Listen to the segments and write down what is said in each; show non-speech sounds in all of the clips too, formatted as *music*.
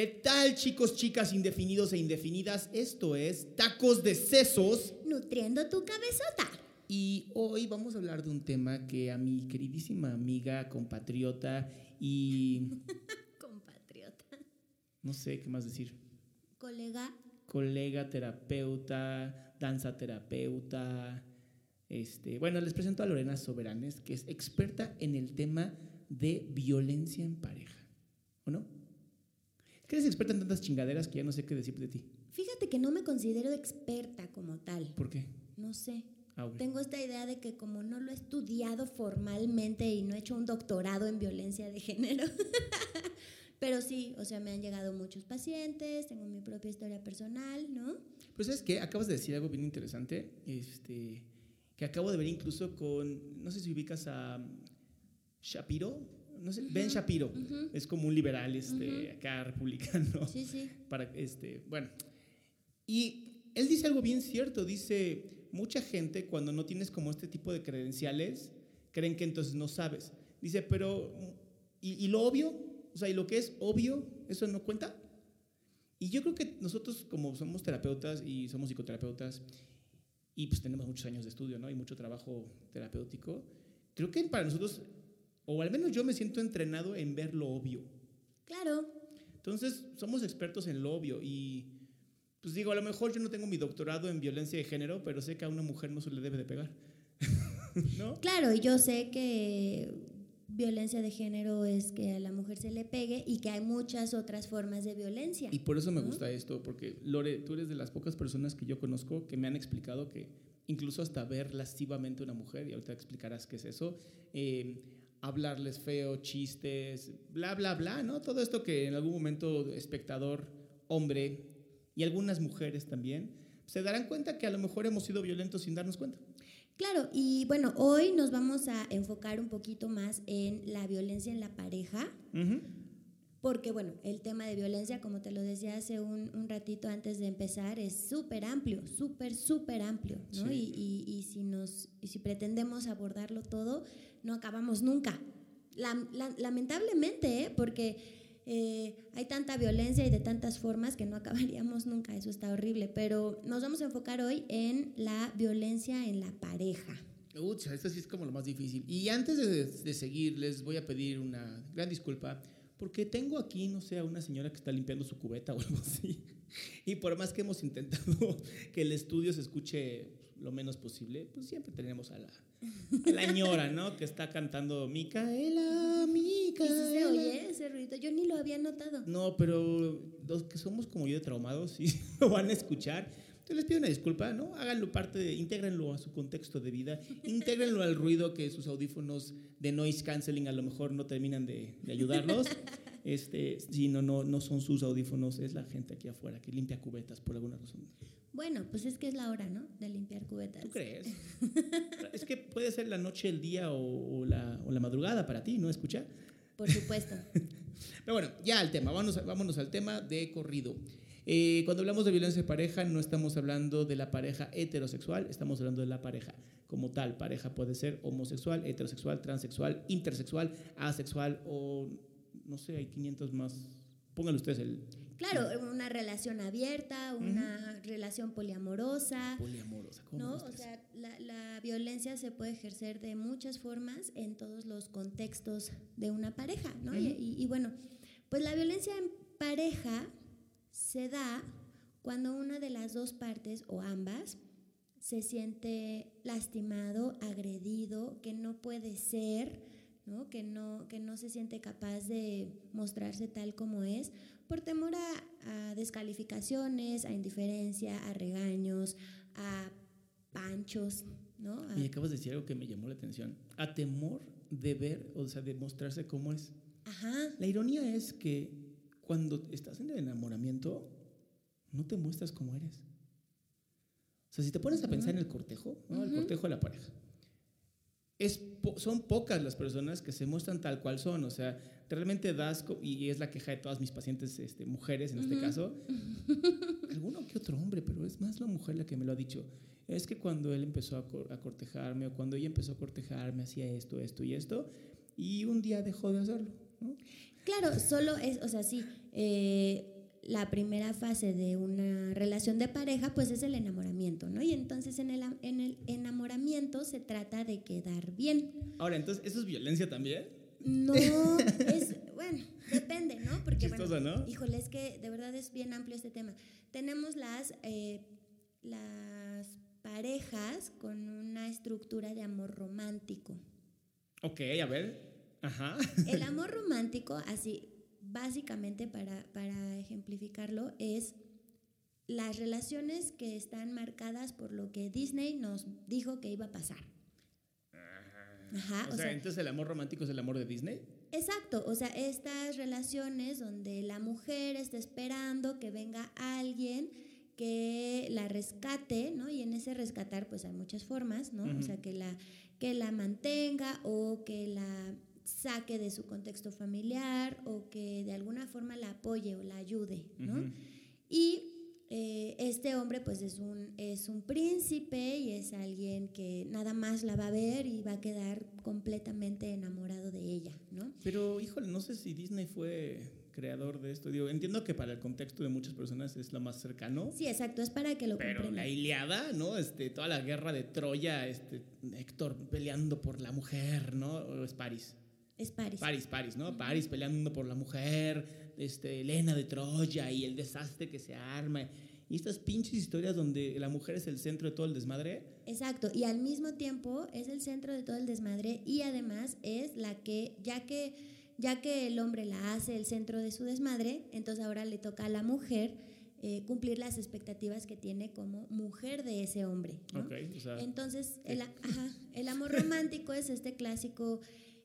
¿Qué tal chicos, chicas, indefinidos e indefinidas? Esto es Tacos de Sesos. Nutriendo tu cabezota. Y hoy vamos a hablar de un tema que a mi queridísima amiga, compatriota y... *laughs* Compatriota. no sé qué más decir. Colega. Colega terapeuta, danza terapeuta. Este, bueno, les presento a Lorena Soberanes, que es experta en el tema de violencia en pareja. ¿O no? Que eres experta en tantas chingaderas que ya no sé qué decir de ti. Fíjate que no me considero experta como tal. ¿Por qué? No sé. Ah. Tengo esta idea de que como no lo he estudiado formalmente y no he hecho un doctorado en violencia de género, *laughs* pero sí, o sea, me han llegado muchos pacientes, tengo mi propia historia personal, ¿no? Pero ¿sabes qué? Acabas de decir algo bien interesante, este, que acabo de ver incluso con, no sé si ubicas a Shapiro, no sé, Ben Shapiro, es como un liberal, este, acá republicano, Sí, sí. *laughs* para, este, bueno, y él dice algo bien cierto, dice, mucha gente cuando no tienes como este tipo de credenciales, creen que entonces no sabes. Dice, pero, ¿y, y lo obvio? O sea, ¿y lo que es obvio, eso no cuenta? Y yo creo que nosotros como somos terapeutas y somos psicoterapeutas y pues tenemos muchos años de estudio, ¿no? Y mucho trabajo terapéutico, creo que para nosotros, o al menos yo me siento entrenado en ver lo obvio. Claro. Entonces, somos expertos en lo obvio y pues digo, a lo mejor yo no tengo mi doctorado en violencia de género, pero sé que a una mujer no se le debe de pegar. *laughs* ¿No? Claro, y yo sé que violencia de género es que a la mujer se le pegue y que hay muchas otras formas de violencia. Y por eso me gusta esto, porque Lore, tú eres de las pocas personas que yo conozco que me han explicado que incluso hasta ver lascivamente a una mujer, y ahorita explicarás qué es eso, eh, hablarles feo, chistes, bla, bla, bla, ¿no? Todo esto que en algún momento espectador, hombre, y algunas mujeres también, se darán cuenta que a lo mejor hemos sido violentos sin darnos cuenta. Claro, y bueno, hoy nos vamos a enfocar un poquito más en la violencia en la pareja, porque bueno, el tema de violencia, como te lo decía hace un, un ratito antes de empezar, es súper amplio, súper, súper amplio, ¿no? Sí. Y, y- y si nos, y si pretendemos abordarlo todo, no acabamos nunca. Lam- la- lamentablemente, ¿eh? porque eh, hay tanta violencia y de tantas formas que no *laughs* acabaríamos nunca, eso está horrible, pero nos vamos a enfocar hoy en la violencia en la pareja. Ucha, esto sí es como lo más difícil. Y antes de, de seguir, les voy a pedir una gran disculpa, porque tengo aquí, no sé, a una señora que está limpiando su cubeta o algo así. *laughs* Y por más que hemos intentado *laughs* que el estudio se escuche lo menos posible, pues siempre tenemos a la, a la ñora, ¿no? Que está cantando Micaela, ¿Y Micaela. si se oye ese ruido? Yo ni lo había notado. No, pero los que somos como yo de traumados sí *laughs* lo van a escuchar. Entonces les pido una disculpa, ¿no? Háganlo parte de, intégrenlo a su contexto de vida, intégrenlo al ruido que sus audífonos de noise canceling a lo mejor no terminan de, de ayudarlos. Este, sí, no, no, no son sus audífonos, es la gente aquí afuera que limpia cubetas por alguna razón. Bueno, pues es que es la hora, ¿no? De limpiar cubetas. ¿Tú crees? *laughs* es que puede ser la noche, el día o, o la, o la madrugada para ti, ¿no? Escucha. Por supuesto. *laughs* Pero bueno, ya al tema, vámonos, vámonos al tema de corrido. Eh, cuando hablamos de violencia de pareja, no estamos hablando de la pareja heterosexual, estamos hablando de la pareja como tal. Pareja puede ser homosexual, heterosexual, transexual, intersexual, asexual o no sé, hay 500 más. Pónganle ustedes el Claro, una relación abierta, una relación poliamorosa, poliamorosa. ¿cómo ¿no? O sea, la, la violencia se puede ejercer de muchas formas en todos los contextos de una pareja, ¿no? Y- y, y bueno, pues la violencia en pareja se da cuando una de las dos partes o ambas se siente lastimado, agredido, que no puede ser, ¿no? Que, no, que no se siente capaz de mostrarse tal como es, por temor a, a descalificaciones, a indiferencia, a regaños, a panchos, ¿no? A- Y acabas de decir algo que me llamó la atención. A temor de ver, o sea, de mostrarse cómo es. ajá, La ironía es que cuando estás en el enamoramiento, no te muestras como eres. O sea, si te pones a pensar en el cortejo, ¿no? el cortejo de la pareja, es po- son pocas las personas que se muestran tal cual son. O sea, realmente das, y es la queja de todas mis pacientes este, mujeres en este caso, *laughs* alguno que otro hombre, pero es más la mujer la que me lo ha dicho. Es que cuando él empezó a, cor- a cortejarme o cuando ella empezó a cortejarme, hacía esto, esto y esto, y un día dejó de hacerlo. Claro, solo es, o sea, sí, eh, la primera fase de una relación de pareja, pues es el enamoramiento, ¿no? Y entonces en el, en el enamoramiento se trata de quedar bien. Ahora, entonces, ¿eso es violencia también? No, *laughs* es, bueno, depende, ¿no? Porque, Chistoso, ¿no? Híjole, es que de verdad es bien amplio este tema. Tenemos las, eh, las parejas con una estructura de amor romántico. Ok, a ver. Ajá. El *laughs* amor romántico, así, básicamente para, para ejemplificarlo, es las relaciones que están marcadas por lo que Disney nos dijo que iba a pasar. Ajá, o, sea, entonces el amor romántico es el amor de Disney. Exacto, o sea, estas relaciones donde la mujer está esperando que venga alguien que la rescate, ¿no? Y en ese rescatar pues hay muchas formas, ¿no? O sea, que la, que la mantenga o que la saque de su contexto familiar o que de alguna forma la apoye o la ayude, ¿no? Y eh, este hombre pues es un, es un príncipe y es alguien que nada más la va a ver y va a quedar completamente enamorado de ella, ¿no? Pero híjole, no sé si Disney fue creador de esto. Digo, entiendo que para el contexto de muchas personas es lo más cercano. Sí, exacto, es para que lo Pero la Iliada, ¿no? Este, toda la guerra de Troya, este, Héctor peleando por la mujer, ¿no? ¿O es París? Es París. París, París, ¿no? París peleando por la mujer, este, Elena de Troya y el desastre que se arma. Y estas pinches historias donde la mujer es el centro de todo el desmadre. Exacto, y al mismo tiempo es el centro de todo el desmadre y además es la que, ya que, ya que el hombre la hace el centro de su desmadre, entonces ahora le toca a la mujer eh, cumplir las expectativas que tiene como mujer de ese hombre. entonces, el, ajá, el amor romántico es este clásico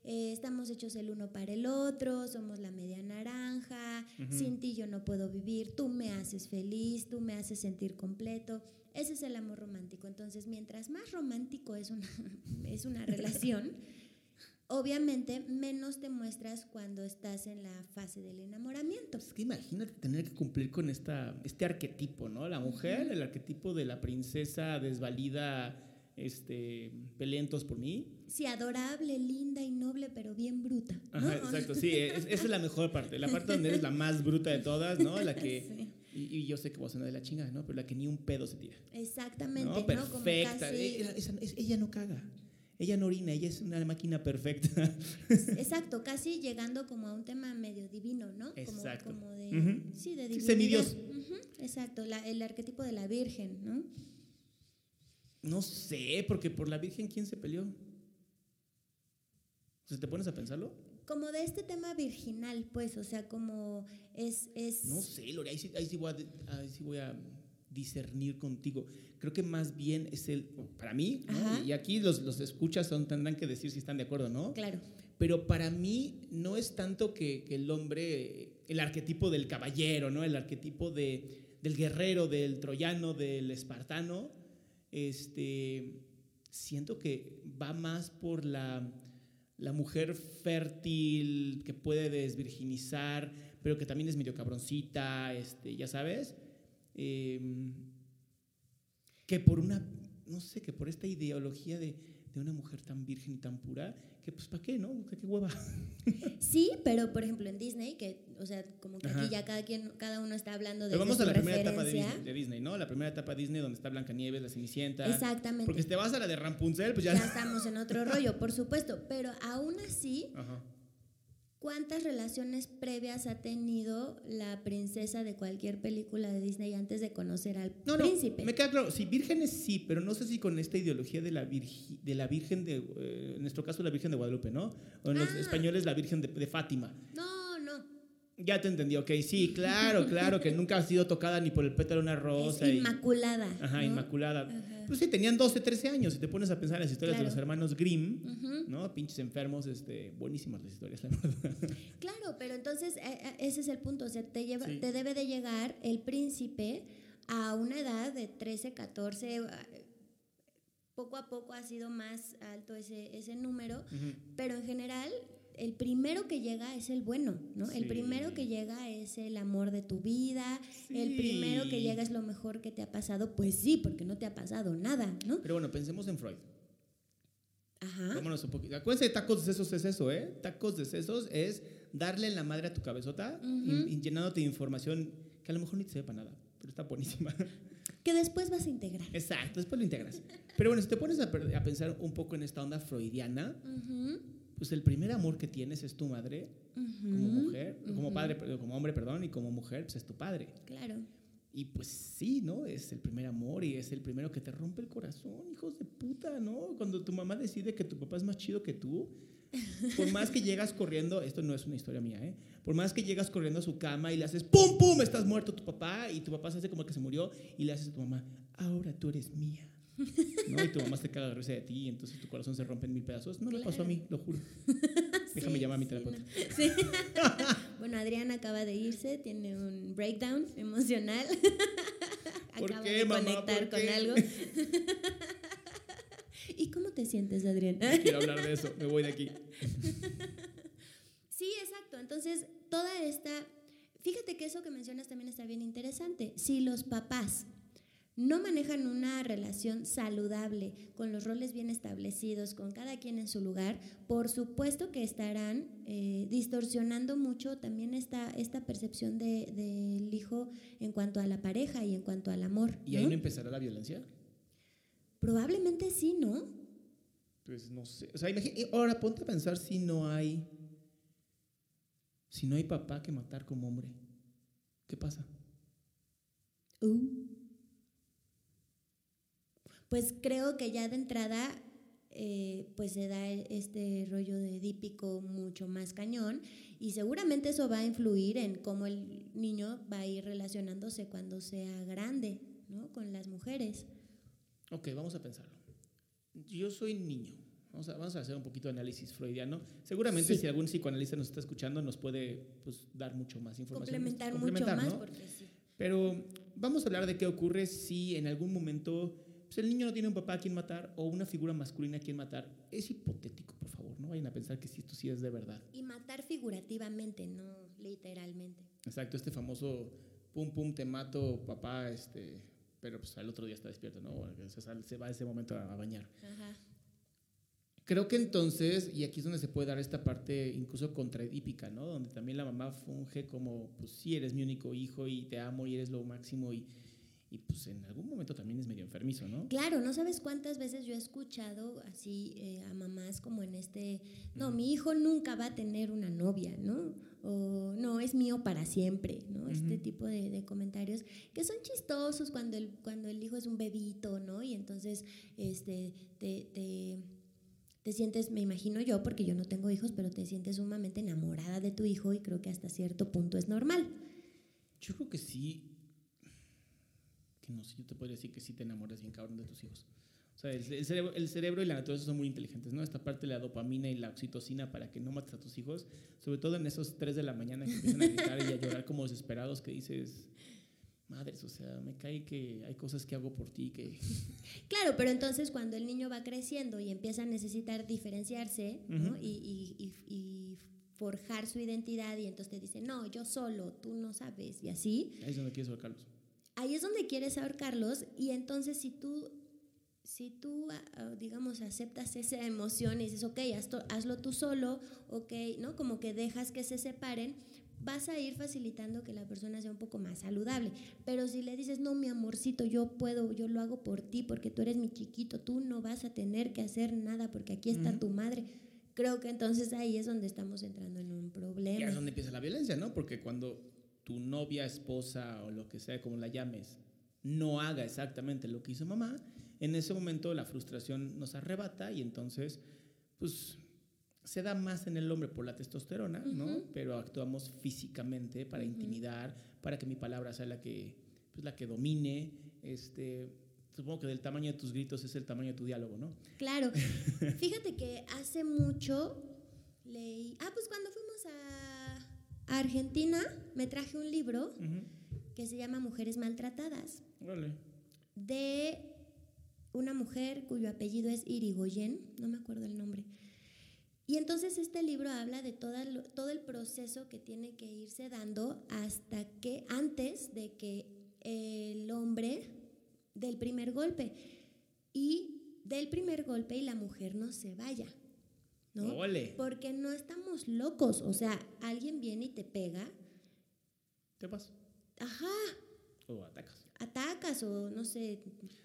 eh, estamos hechos el uno para el otro, somos la media naranja, sin ti yo no puedo vivir, tú me haces feliz, tú me haces sentir completo. Ese es el amor romántico. Entonces, mientras más romántico es una, *laughs* es una relación, *laughs* obviamente menos te muestras cuando estás en la fase del enamoramiento. Es que imagínate tener que cumplir con esta, este arquetipo, ¿no? La mujer, el arquetipo de la princesa desvalida este, pelentos por mí. Sí, adorable, linda y noble, pero bien bruta. Ajá, exacto, sí, esa es la mejor parte, la parte donde eres la más bruta de todas, ¿no? La que, *laughs* y, yo sé que vos a de la chingada, ¿no? Pero la que ni un pedo se tira. Exactamente, ¿no? Perfecta, ella, ella no caga. Ella no orina, ella es una máquina perfecta. *laughs* Exacto, casi llegando como a un tema medio divino, ¿no? Exacto. Como, de, sí, de divinidad. Semidios. Exacto, el arquetipo de la Virgen, ¿no? No sé, porque por la Virgen, ¿quién se peleó? ¿Se ¿Te pones a pensarlo? Como de este tema virginal, pues, o sea, como es... es... No sé, Lore, ahí sí, voy a, discernir contigo. Creo que más bien es el, para mí, y aquí los, los escuchas son, tendrán que decir si están de acuerdo, ¿no? Claro. Pero para mí no es tanto que, que el hombre, el arquetipo del caballero, ¿no? El arquetipo de, del guerrero, del troyano, del espartano, este, siento que va más por la, mujer fértil que puede desvirginizar, pero que también es medio cabroncita, este, ya sabes, em, que por una, no sé, que por esta ideología de, de una mujer tan virgen y tan pura, que pues para qué, ¿no? ¿Qué, hueva? *laughs* Sí, pero por ejemplo en Disney, que, o sea, como que aquí ya cada quien, cada uno está hablando de Pero vamos a la primera etapa de Disney, ¿no? La primera etapa de Disney donde está Blancanieves, la Cenicienta. Exactamente. Porque si te vas a la de Rapunzel, pues ya... Ya estamos en otro rollo, por supuesto. Pero aún así, Ajá. ¿Cuántas relaciones previas ha tenido la princesa de cualquier película de Disney antes de conocer al no, príncipe? No, me queda claro, sí, vírgenes sí, pero no sé si con esta ideología de la, de la Virgen de, eh, en nuestro caso la Virgen de Guadalupe, ¿no? O en los ah. españoles la Virgen de, de Fátima. No, ya te entendí, ok, sí, claro, claro, que nunca ha sido tocada ni por el pétalo de una rosa. inmaculada. ajá, inmaculada. Pues sí, tenían 12, 13 años, si te pones a pensar en las historias de los hermanos Grimm, ¿no? Pinches enfermos, este, buenísimas las historias, la verdad. *laughs* Claro, pero entonces eh, eh, ese es el punto, o sea, te, lleva, te debe de llegar el príncipe a una edad de 13, 14, eh, poco a poco ha sido más alto ese, ese número, pero en general el primero que llega es el bueno, ¿no? El primero que llega es el amor de tu vida, el primero que llega es lo mejor que te ha pasado, pues sí, porque no te ha pasado nada, ¿no? Pero bueno, pensemos en Freud. Ajá. Vámonos un poquito. Acuérdense de tacos de sesos es eso, ¿eh? Tacos de sesos es darle en la madre a tu cabezota y- y, llenándote de información que a lo mejor ni te sepa nada, pero está buenísima. *laughs* Que después vas a integrar. Exacto, después lo integras. Pero bueno, si te pones a, a pensar un poco en esta onda freudiana, Ujú, pues el primer amor que tienes es tu madre como mujer, como padre, como hombre, perdón, y como mujer, pues es tu padre. Claro. Y pues sí, ¿no? Es el primer amor y es el primero que te rompe el corazón, hijos de puta, ¿no? Cuando tu mamá decide que tu papá es más chido que tú, por más que llegas corriendo, esto no es una historia mía, ¿eh? Por más que llegas corriendo a su cama y le haces ¡pum, pum! Estás muerto tu papá y tu papá se hace como que se murió y le haces a tu mamá, ahora tú eres mía. ¿No? Y tu mamá se caga de risa de ti y entonces tu corazón se rompe en mil pedazos. No me pasó a mí, lo juro. *laughs* Déjame Sí, llamar a mi sí, terapeuta. no. Sí. *laughs* bueno, Adrián acaba de irse, tiene un breakdown emocional. *laughs* ¿Por acaba qué, de mamá? conectar ¿Por con qué? algo. ¿Y cómo te sientes, Adrián? No quiero hablar de eso, me voy de aquí. Sí, exacto. Entonces, toda esta... Fíjate que eso que mencionas también está bien interesante. Si los papás no manejan una relación saludable, con los roles bien establecidos, con cada quien en su lugar, por supuesto que estarán eh, distorsionando mucho también esta, esta percepción de- del hijo en cuanto a la pareja y en cuanto al amor. ¿Y ahí ¿no? no empezará la violencia? Probablemente sí, ¿no? Pues no sé. O sea, imagina- eh, ahora ponte a pensar si no hay. Si no hay papá que matar como hombre. ¿Qué pasa? Uh. Pues creo que ya de entrada eh, pues se da este rollo de dípico mucho más cañón y seguramente eso va a influir en cómo el niño va a ir relacionándose cuando sea grande, ¿no? Con las mujeres. Ok, vamos a pensarlo. Yo soy niño. Vamos a, vamos a hacer un poquito de análisis freudiano. Seguramente Sí. si algún psicoanalista nos está escuchando nos puede pues, dar mucho más información. Complementar, Complementar, mucho más ¿no? porque sí. Pero vamos a hablar de qué ocurre si en algún momento pues, el niño no tiene un papá a quien matar o una figura masculina a quien matar. Es hipotético, por favor. No vayan a pensar que si esto sí es de verdad. Y matar figurativamente, no literalmente. Exacto, este famoso pum pum te mato, papá, este, pero pues al otro día está despierto, ¿no? O Se, va ese momento a, a bañar. Ajá. Creo que entonces, y aquí es donde se puede dar esta parte incluso contraedípica, ¿no? Donde también la mamá funge como, pues sí, eres mi único hijo y te amo y eres lo máximo y, y pues en algún momento también es medio enfermizo, ¿no? Claro, no sabes cuántas veces yo he escuchado así eh, a mamás como en este, no, mi hijo nunca va a tener una novia, ¿no? O no, es mío para siempre, ¿no? Este tipo de, de comentarios que son chistosos cuando el, cuando el hijo es un bebito, ¿no? Y entonces este, te, te, te sientes, me imagino yo, porque yo no tengo hijos, pero te sientes sumamente enamorada de tu hijo y creo que hasta cierto punto es normal. Yo creo que sí, que no sé, yo te podría decir que sí te enamoras bien cabrón de tus hijos. O sea, el, el cerebro, el cerebro y la naturaleza son muy inteligentes, ¿no? Esta parte de la dopamina y la oxitocina para que no mates a tus hijos, sobre todo en esos 3 de la mañana que empiezan a gritar y a llorar como desesperados que dices, madres, o sea, me cae que hay cosas que hago por ti que... *laughs* Claro, pero entonces cuando el niño va creciendo y empieza a necesitar diferenciarse ¿no? Ujú. y, y- y- y forjar su identidad y entonces te dice, no, yo solo, tú no sabes y así, Ahí es donde quieres ahorcarlos. Ahí es donde quieres ahorcarlos y entonces si tú, si tú ah, ah, digamos, aceptas esa emoción y dices, ok, hazlo, hazlo tú solo, ok, ¿no? Como que dejas que se separen, vas a ir facilitando que la persona sea un poco más saludable. Pero si le dices, no, mi amorcito, yo puedo, yo lo hago por ti, porque tú eres mi chiquito, tú no vas a tener que hacer nada porque aquí está tu madre. Creo que entonces ahí es donde estamos entrando en un Y problema. es donde empieza la violencia, ¿no? Porque cuando tu novia, esposa o lo que sea, como la llames, no haga exactamente lo que hizo mamá, en ese momento la frustración nos arrebata y entonces, pues, se da más en el hombre por la testosterona, ¿no? Pero actuamos físicamente para intimidar, para que mi palabra sea la que, pues, la que domine, este... Supongo que del tamaño de tus gritos es el tamaño de tu diálogo, ¿no? Claro. *laughs* Fíjate que hace mucho leí. Ah, pues cuando fuimos a, a Argentina, me traje un libro que se llama Mujeres Maltratadas, de una mujer cuyo apellido es Irigoyen, no me acuerdo el nombre. Y entonces este libro habla de toda lo- todo el proceso que tiene que irse dando hasta que, antes de que el hombre dé el primer golpe. Y del primer golpe y la mujer no se vaya. ¿No? Ole. Porque no estamos locos. O sea, alguien viene y te pega. ¿Qué pasa? Ajá. O atacas. Atacas o no sé,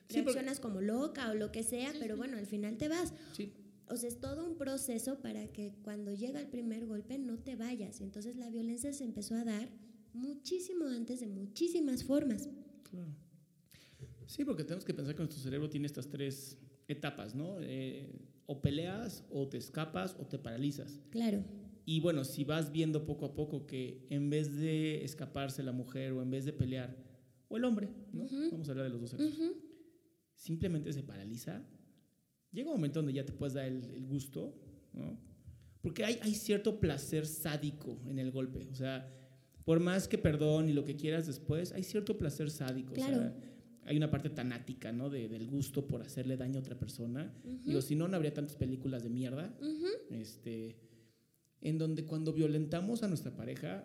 Sí, reaccionas como loca o lo que sea, pero bueno, al final te vas. Sí. O sea, es todo un proceso para que cuando llega el primer golpe no te vayas. Entonces la violencia se empezó a dar muchísimo antes de muchísimas formas. Claro. Sí, porque tenemos que pensar que nuestro cerebro tiene estas tres etapas, ¿no? Eh, o peleas, o te escapas, o te paralizas. Claro. Y bueno, si vas viendo poco a poco que en vez de escaparse la mujer o en vez de pelear, o el hombre, ¿no? Vamos a hablar de los dos sexos. Simplemente se paraliza. Llega un momento donde ya te puedes dar el, el gusto, ¿no? Porque hay, hay cierto placer sádico en el golpe. O sea, por más que perdón y lo que quieras después, hay cierto placer sádico. O sea, Claro. Hay una parte tanática, ¿no? De- del gusto por hacerle daño a otra persona. Ujú. Digo, si no, no habría tantas películas de mierda. Ujú. Este, en donde cuando violentamos a nuestra pareja,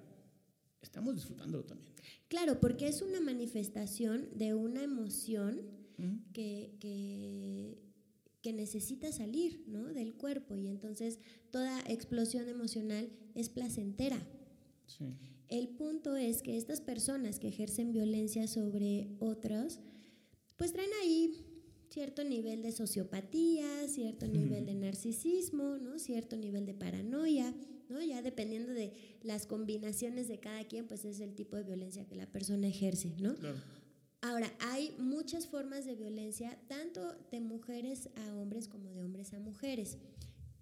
estamos disfrutándolo también. Claro, porque es una manifestación de una emoción Ujú. que, que, que necesita salir ¿no? del cuerpo y entonces toda explosión emocional es placentera. Sí. El punto es que estas personas que ejercen violencia sobre otros, pues traen ahí cierto nivel de sociopatía, cierto nivel de narcisismo, ¿no? cierto nivel de paranoia, ¿no? ya dependiendo de las combinaciones de cada quien, pues es el tipo de violencia que la persona ejerce. ¿no? Claro. Ahora, hay muchas formas de violencia, tanto de mujeres a hombres como de hombres a mujeres.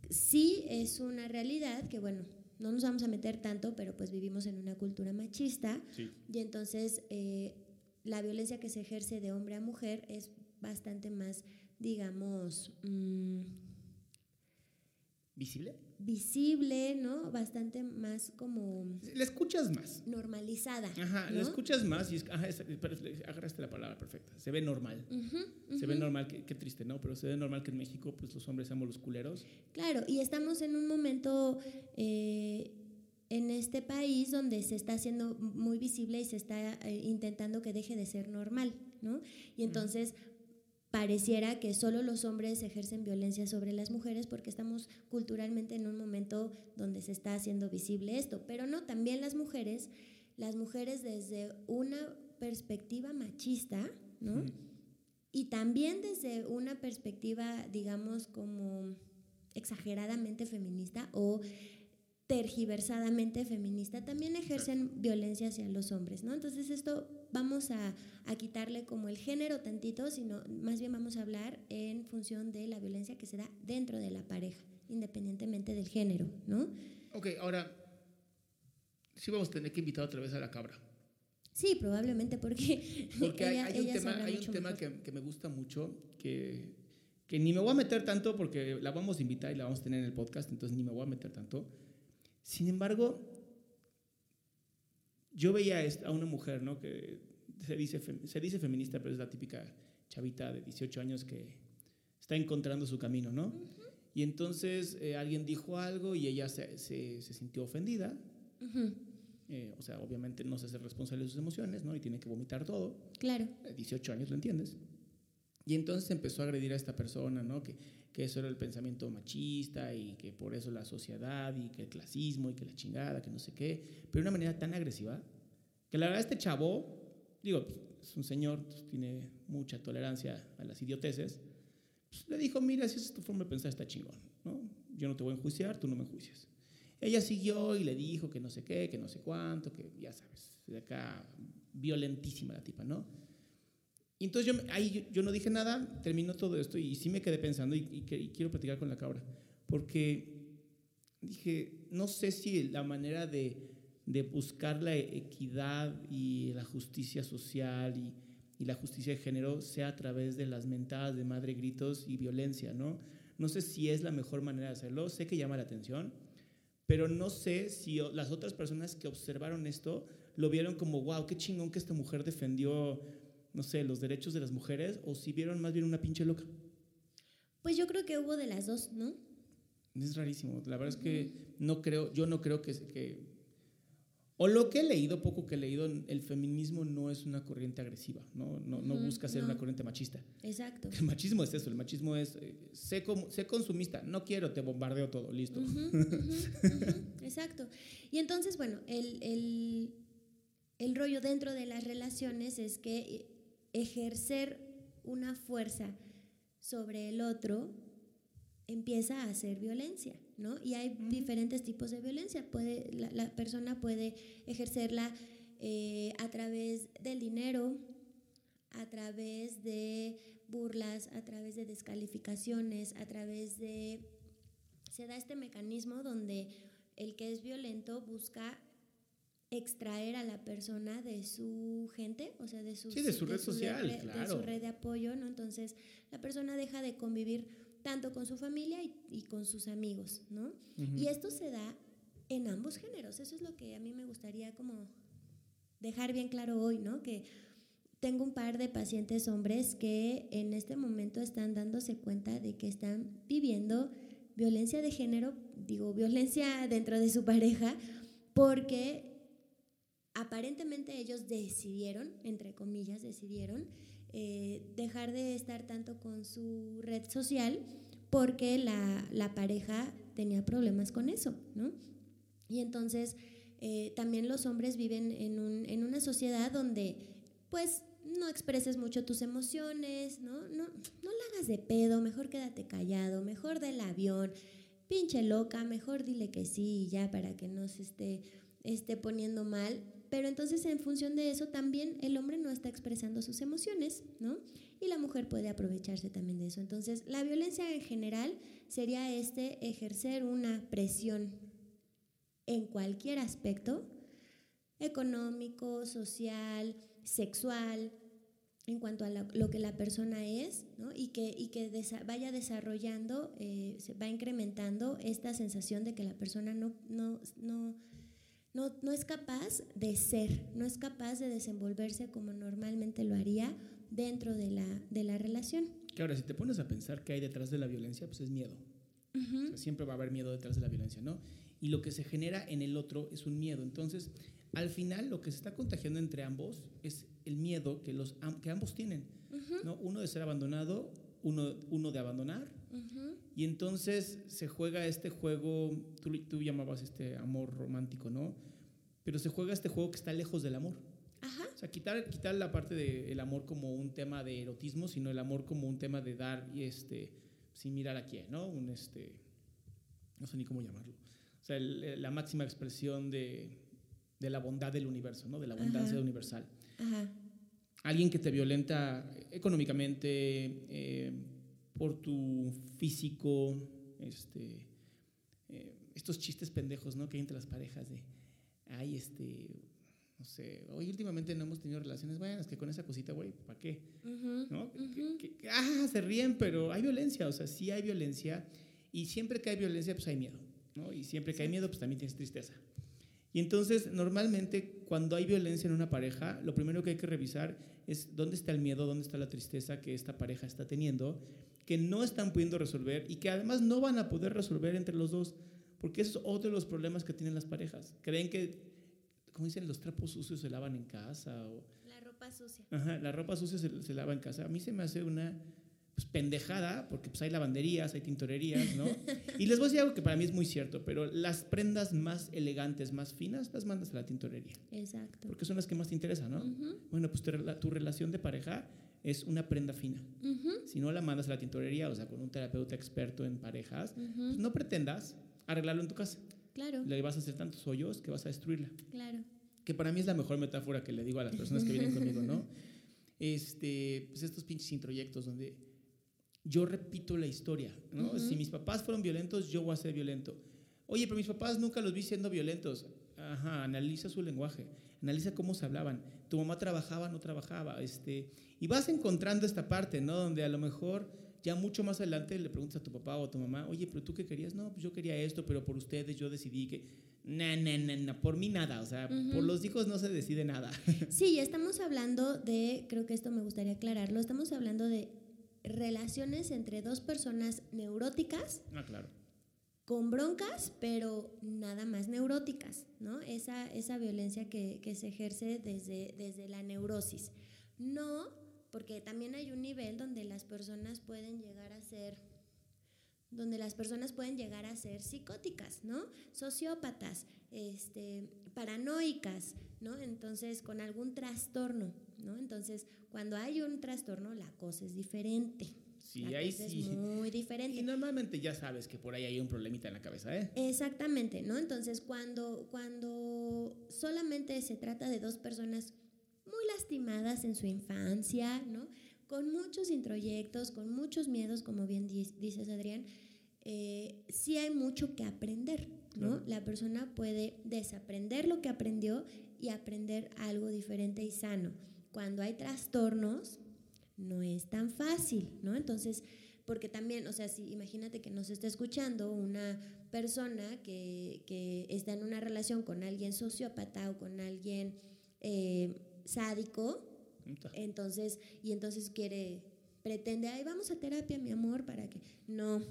Sí es una realidad que, bueno, no nos vamos a meter tanto, pero pues vivimos en una cultura machista Sí. y entonces eh, la violencia que se ejerce de hombre a mujer es bastante más, digamos, mm, ¿Visible? visible, ¿no? Bastante más como Le escuchas más. normalizada. Ajá, ¿no? le escuchas más y es, ajá, es- pero agarraste la palabra perfecta. Se ve normal. Se ve normal, qué, qué triste, ¿no? Pero se ve normal que en México, pues los hombres seamos los culeros. Claro, y estamos en un momento eh, en este país donde se está haciendo muy visible y se está eh, intentando que deje de ser normal, ¿no? Y entonces pareciera que solo los hombres ejercen violencia sobre las mujeres porque estamos culturalmente en un momento donde se está haciendo visible esto, pero no, también las mujeres, las mujeres desde una perspectiva machista, ¿no? Y también desde una perspectiva, digamos, como exageradamente feminista o tergiversadamente feminista, también ejercen violencia hacia los hombres, ¿no? Entonces esto vamos a, a quitarle como el género tantito, sino más bien vamos a hablar en función de la violencia que se da dentro de la pareja, independientemente del género, ¿no? Ok, ahora sí vamos a tener que invitar otra vez a la cabra. Sí, probablemente porque, *laughs* Porque hay, ella- hay un ella tema, hay un tema que, que me gusta mucho, que, que ni me voy a meter tanto porque la vamos a invitar y la vamos a tener en el podcast, entonces ni me voy a meter tanto. Sin embargo, yo veía a una mujer, ¿no? Que se dice, se dice feminista, pero es la típica chavita de 18 años que está encontrando su camino, ¿no? Y entonces eh, alguien dijo algo y ella se, se- se sintió ofendida. Eh, o sea, obviamente no se hace responsable de sus emociones, ¿no? Y tiene que vomitar todo. claro. Eh, 18 años, ¿lo entiendes? Y entonces empezó a agredir a esta persona, ¿no? Que, que eso era el pensamiento machista y que por eso la sociedad y que el clasismo y que la chingada, que no sé qué, pero de una manera tan agresiva que la verdad este chavo, digo, es un señor, pues, tiene mucha tolerancia a las idioteces, pues, le dijo, mira, si esa es tu forma de pensar está chingón, ¿no? Yo no te voy a enjuiciar, tú no me enjuicias. Ella siguió y le dijo que no sé qué, que no sé cuánto, que ya sabes, de acá violentísima la tipa, ¿no? Y entonces yo, ahí yo, no dije nada, terminó todo esto y sí me quedé pensando y, y y quiero platicar con la cabra, porque dije, no sé si la manera de, de buscar la equidad y la justicia social y, y la justicia de género sea a través de las mentadas de madre, gritos y violencia, ¿no? No sé si es la mejor manera de hacerlo, sé que llama la atención, pero no sé si las otras personas que observaron esto lo vieron como, wow, qué chingón que esta mujer defendió, no sé, los derechos de las mujeres, o si vieron más bien una pinche loca. Pues yo creo que hubo de las dos, ¿no? Es rarísimo. La verdad es que no creo, yo no creo que, que O lo que he leído, poco que he leído, el feminismo no es una corriente agresiva, no, no, no busca ser una corriente machista. Exacto. El machismo es eso, el machismo es, eh, sé, sé, consumista, no quiero, te bombardeo todo, listo. Exacto. Y entonces, bueno, el, el, el rollo dentro de las relaciones es que eh, ejercer una fuerza sobre el otro empieza a ser violencia, ¿no? Y hay diferentes tipos de violencia. Puede, la, persona puede ejercerla eh, a través del dinero, a través de burlas, a través de descalificaciones, a través de... Se da este mecanismo donde el que es violento busca extraer a la persona de su gente, o sea, de su, de su red social, de su red de apoyo, ¿no? Entonces, la persona deja de convivir tanto con su familia y, con sus amigos, ¿no? Y esto se da en ambos géneros. Eso es lo que a mí me gustaría como dejar bien claro hoy, ¿no? Que tengo un par de pacientes hombres que en este momento están dándose cuenta de que están viviendo violencia de género, digo, violencia *laughs* dentro de su pareja, porque aparentemente ellos decidieron, entre comillas, decidieron eh, dejar de estar tanto con su red social porque la, pareja tenía problemas con eso, ¿no? Y entonces eh, también los hombres viven en, un, en, una sociedad donde pues no expreses mucho tus emociones, ¿no? No, no la hagas de pedo, mejor quédate callado, mejor del avión, pinche loca, mejor dile que sí ya para que no se esté, esté poniendo mal. Pero entonces en función de eso también el hombre no está expresando sus emociones, ¿no? Y la mujer puede aprovecharse también de eso. Entonces la violencia en general sería este ejercer una presión en cualquier aspecto, económico, social, sexual, en cuanto a lo que la persona es, ¿no? y que, y que vaya desarrollando, eh, se va incrementando esta sensación de que la persona no, no no, no es capaz de ser, no es capaz de desenvolverse como normalmente lo haría dentro de la, de la relación. Que ahora, si te pones a pensar qué hay detrás de la violencia, pues es miedo. siempre va a haber miedo detrás de la violencia, ¿no? Y lo que se genera en el otro es un miedo. Entonces, al final, lo que se está contagiando entre ambos es el miedo que, los, que ambos tienen, ¿no? Uno de ser abandonado, uno, uno de abandonar. Y entonces se juega este juego, tú, tú, llamabas este amor romántico, ¿no? Pero se juega este juego que está lejos del amor. Ajá. O sea, quitar, quitar la parte del amor como un tema de erotismo, sino el amor como un tema de dar y este, sin mirar a quién, ¿no? Un este, no sé ni cómo llamarlo. O sea, la máxima expresión de, de, la bondad del universo, ¿no? De la abundancia universal. Ajá. Alguien que te violenta económicamente, eh, por tu físico, este, eh, estos chistes pendejos, ¿no? Que hay entre las parejas de, ay, este, no sé, hoy últimamente no hemos tenido relaciones buenas, que con esa cosita, güey, ¿para qué? ¿No? ah, se ríen, pero hay violencia, o sea, sí hay violencia, y siempre que hay violencia, pues hay miedo, ¿no? Y siempre que hay miedo, pues también tienes tristeza. Y entonces, normalmente, cuando hay violencia en una pareja, lo primero que hay que revisar es dónde está el miedo, dónde está la tristeza que esta pareja está teniendo, que no están pudiendo resolver y que además no van a poder resolver entre los dos, porque eso es otro de los problemas que tienen las parejas. Creen que, como dicen, los trapos sucios se lavan en casa. O, la ropa sucia. Ajá, la ropa sucia se, lava en casa. A mí se me hace una pues, pendejada, porque pues, hay lavanderías, hay tintorerías, ¿no? *laughs* y les voy a decir algo que para mí es muy cierto, pero las prendas más elegantes, más finas, las mandas a la tintorería. Exacto. Porque son las que más te interesan, ¿no? Bueno, pues tu relación de pareja es una prenda fina. Si no la mandas a la tintorería, o sea, con un terapeuta experto en parejas, pues no pretendas arreglarlo en tu casa. Claro. Le vas a hacer tantos hoyos que vas a destruirla. Claro. Que para mí es la mejor metáfora que le digo a las personas que vienen *laughs* conmigo, ¿no? Este, pues estos pinches introyectos donde yo repito la historia, ¿no? Si mis papás fueron violentos, yo voy a ser violento. Oye, pero mis papás nunca los vi siendo violentos. Ajá, analiza su lenguaje, analiza cómo se hablaban. Tu mamá trabajaba, no trabajaba, este, y vas encontrando esta parte, ¿no? Donde a lo mejor ya mucho más adelante le preguntas a tu papá o a tu mamá, oye, pero tú qué querías? No, pues yo quería esto, pero por ustedes yo decidí que... No, no, no, no, por mí nada, o sea, por los hijos no se decide nada. *laughs* Sí, estamos hablando de, creo que esto me gustaría aclararlo, estamos hablando de relaciones entre dos personas neuróticas. Ah, claro con broncas, pero nada más neuróticas, ¿no? Esa, esa violencia que, que se ejerce desde, desde la neurosis. No, porque también hay un nivel donde las personas pueden llegar a ser donde las personas pueden llegar a ser psicóticas, ¿no? Sociópatas, este, paranoicas, ¿no? Entonces, con algún trastorno, ¿no? Entonces, cuando hay un trastorno, la cosa es diferente. Sí, la ahí sí. Es muy diferente. Y normalmente ya sabes que por ahí hay un problemita en la cabeza, ¿eh? Exactamente, ¿no? Entonces, cuando, cuando solamente se trata de dos personas muy lastimadas en su infancia, ¿no? Con muchos introyectos, con muchos miedos, como bien dices, Adrián, eh, sí hay mucho que aprender, ¿no? Claro. La persona puede desaprender lo que aprendió y aprender algo diferente y sano. Cuando hay trastornos, no es tan fácil, ¿no? Entonces, porque también, o sea, si imagínate que nos está escuchando una persona que, que está en una relación con alguien sociópata o con alguien eh, sádico, entonces, y entonces quiere, pretende, ay, vamos a terapia, mi amor, para que. No.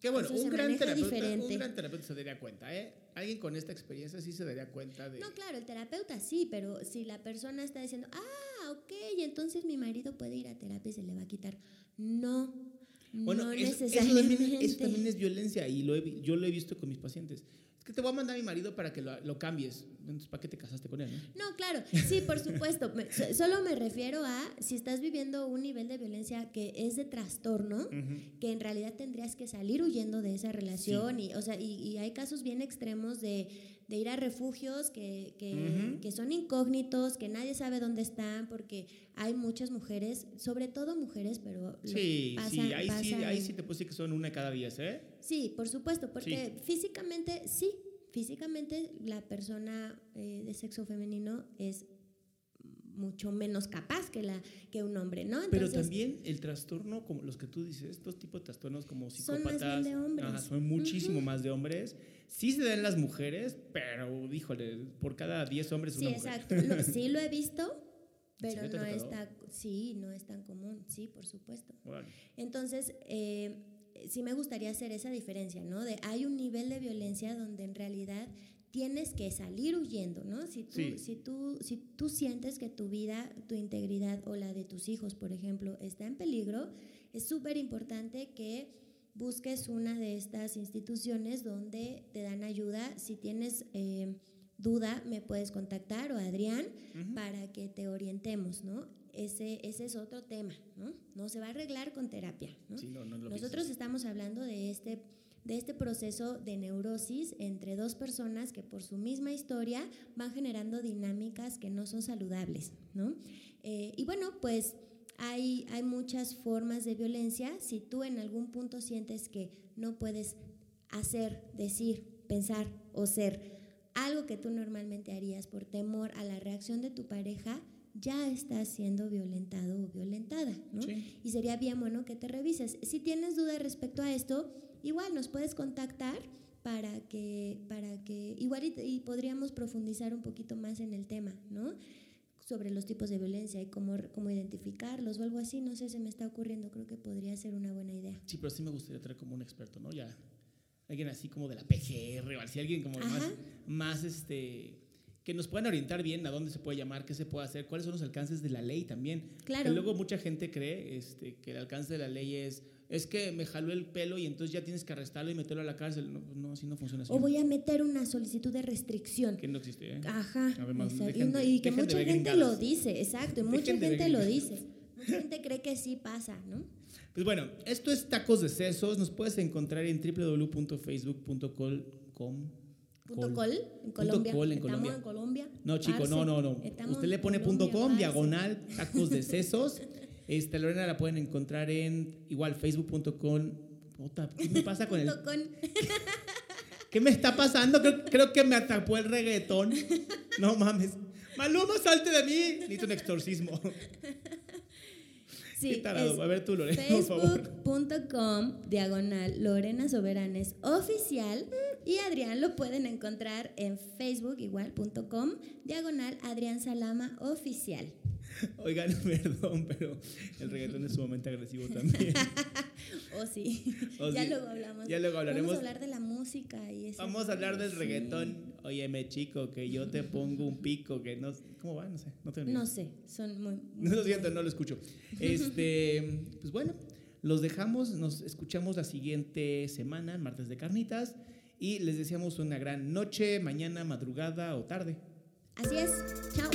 Qué bueno, un gran, terapeuta, un gran terapeuta se daría cuenta, ¿eh? Alguien con esta experiencia sí se daría cuenta de... No, claro, el terapeuta sí, pero si la persona está diciendo, ah, ok, y entonces mi marido puede ir a terapia y se le va a quitar. No, Bueno, no eso, eso necesariamente. también, eso también es violencia y lo he yo lo he visto con mis pacientes. Que te voy a mandar a mi marido para que lo, lo cambies. Entonces, ¿para qué te casaste con él? no? No, claro, sí, por supuesto. Me- solo me refiero a si estás viviendo un nivel de violencia que es de trastorno, que en realidad tendrías que salir huyendo de esa relación. Y, o sea, y, y hay casos bien extremos de, de ir a refugios que, que, son incógnitos, que nadie sabe dónde están, porque hay muchas mujeres, sobre todo mujeres, pero Sí, pasa- sí, ahí sí, pasa ahí sí te decir que son una cada diez, ¿eh? Sí, por supuesto, porque físicamente, sí, físicamente la persona eh, de sexo femenino es mucho menos capaz que, la, que un hombre, ¿no? Pero también el trastorno, como los que tú dices, estos tipos de trastornos como Son más psicópatas, bien de hombres. ajá, son muchísimo más de hombres. Sí se dan las mujeres, pero, híjole, por cada 10 hombres sí, una mujer. exacto. Lo- *laughs* sí lo he visto, pero ¿Sí no está, sí, no es tan común, sí, por supuesto. Entonces, eh, sí me gustaría hacer esa diferencia, ¿no? De hay un nivel de violencia donde en realidad tienes que salir huyendo, ¿no? Si tú, Sí. si tú, si tú sientes que tu vida, tu integridad o la de tus hijos, por ejemplo, está en peligro, es súper importante que busques una de estas instituciones donde te dan ayuda. Si tienes eh, duda, me puedes contactar o Adrián para que te orientemos, ¿no? Ese, ese es otro tema, ¿no? No se va a arreglar con terapia, ¿no? Sí, no, no lo Nosotros estamos hablando de este, de este proceso de neurosis entre dos personas que por su misma historia van generando dinámicas que no son saludables, ¿no? Eh, y bueno, pues hay, hay muchas formas de violencia. Si tú en algún punto sientes que no puedes hacer, decir, pensar o ser algo que tú normalmente harías por temor a la reacción de tu pareja, ya estás siendo violentado o violentada, ¿no? Sí. Y sería bien bueno que te revises. Si tienes dudas respecto a esto, igual nos puedes contactar para que, para que igual y, y podríamos profundizar un poquito más en el tema, ¿no? Sobre los tipos de violencia y cómo, cómo identificarlos o algo así, no sé, se me está ocurriendo, creo que podría ser una buena idea. Sí, pero sí me gustaría traer como un experto, ¿no? Ya, alguien así como de la PGR o así, alguien como más, más, este, que nos puedan orientar bien a dónde se puede llamar, qué se puede hacer, cuáles son los alcances de la ley también. Claro. Que luego mucha gente cree este, que el alcance de la ley es, es que me jaló el pelo y entonces ya tienes que arrestarlo y meterlo a la cárcel. No, pues no así no funciona así. O voy a meter una solicitud de restricción. Que no existe, ¿eh? Ajá, dejen y, no- y que mucha gente lo dice, exacto, y mucha Dejen gente lo dice. Mucha gente cree que sí pasa, ¿no? Pues bueno, esto es Tacos de Sesos. Nos puedes encontrar en www.facebook.com. Punto col, en Punto Colombia. col en Estamos Colombia. en Colombia. No, chico, parce. no, no, no. Estamos Usted le pone punto com, parce. diagonal, tacos de *laughs* sesos. Este, Lorena la pueden encontrar en igual facebook.com. ¿Qué me pasa con el.? *laughs* ¿Qué me está pasando? Creo, creo que me atrapó el reggaetón. No mames. Maluma, salte de mí. Necesito un exorcismo. Sí, A ver tú, Lorena, por favor. Facebook.com diagonal Lorena Soberanes oficial y Adrián lo pueden encontrar en Facebook igual.com diagonal Adrián Salama oficial. *laughs* Oigan, *laughs* perdón, pero el reggaetón es sumamente agresivo también. *laughs* Oh sí, Oh, ya sí. luego hablamos. Ya luego hablaremos. Vamos a hablar de la música. y eso. Vamos a hablar del reggaetón. Óyeme, chico, que yo te pongo un pico, que no... ¿Cómo va? No sé. No, ni No sé, son muy... No lo siento, no lo escucho. Este, pues bueno, los dejamos, nos escuchamos la siguiente semana, martes de carnitas, y les deseamos una gran noche, mañana, madrugada o tarde. Así es. Chao.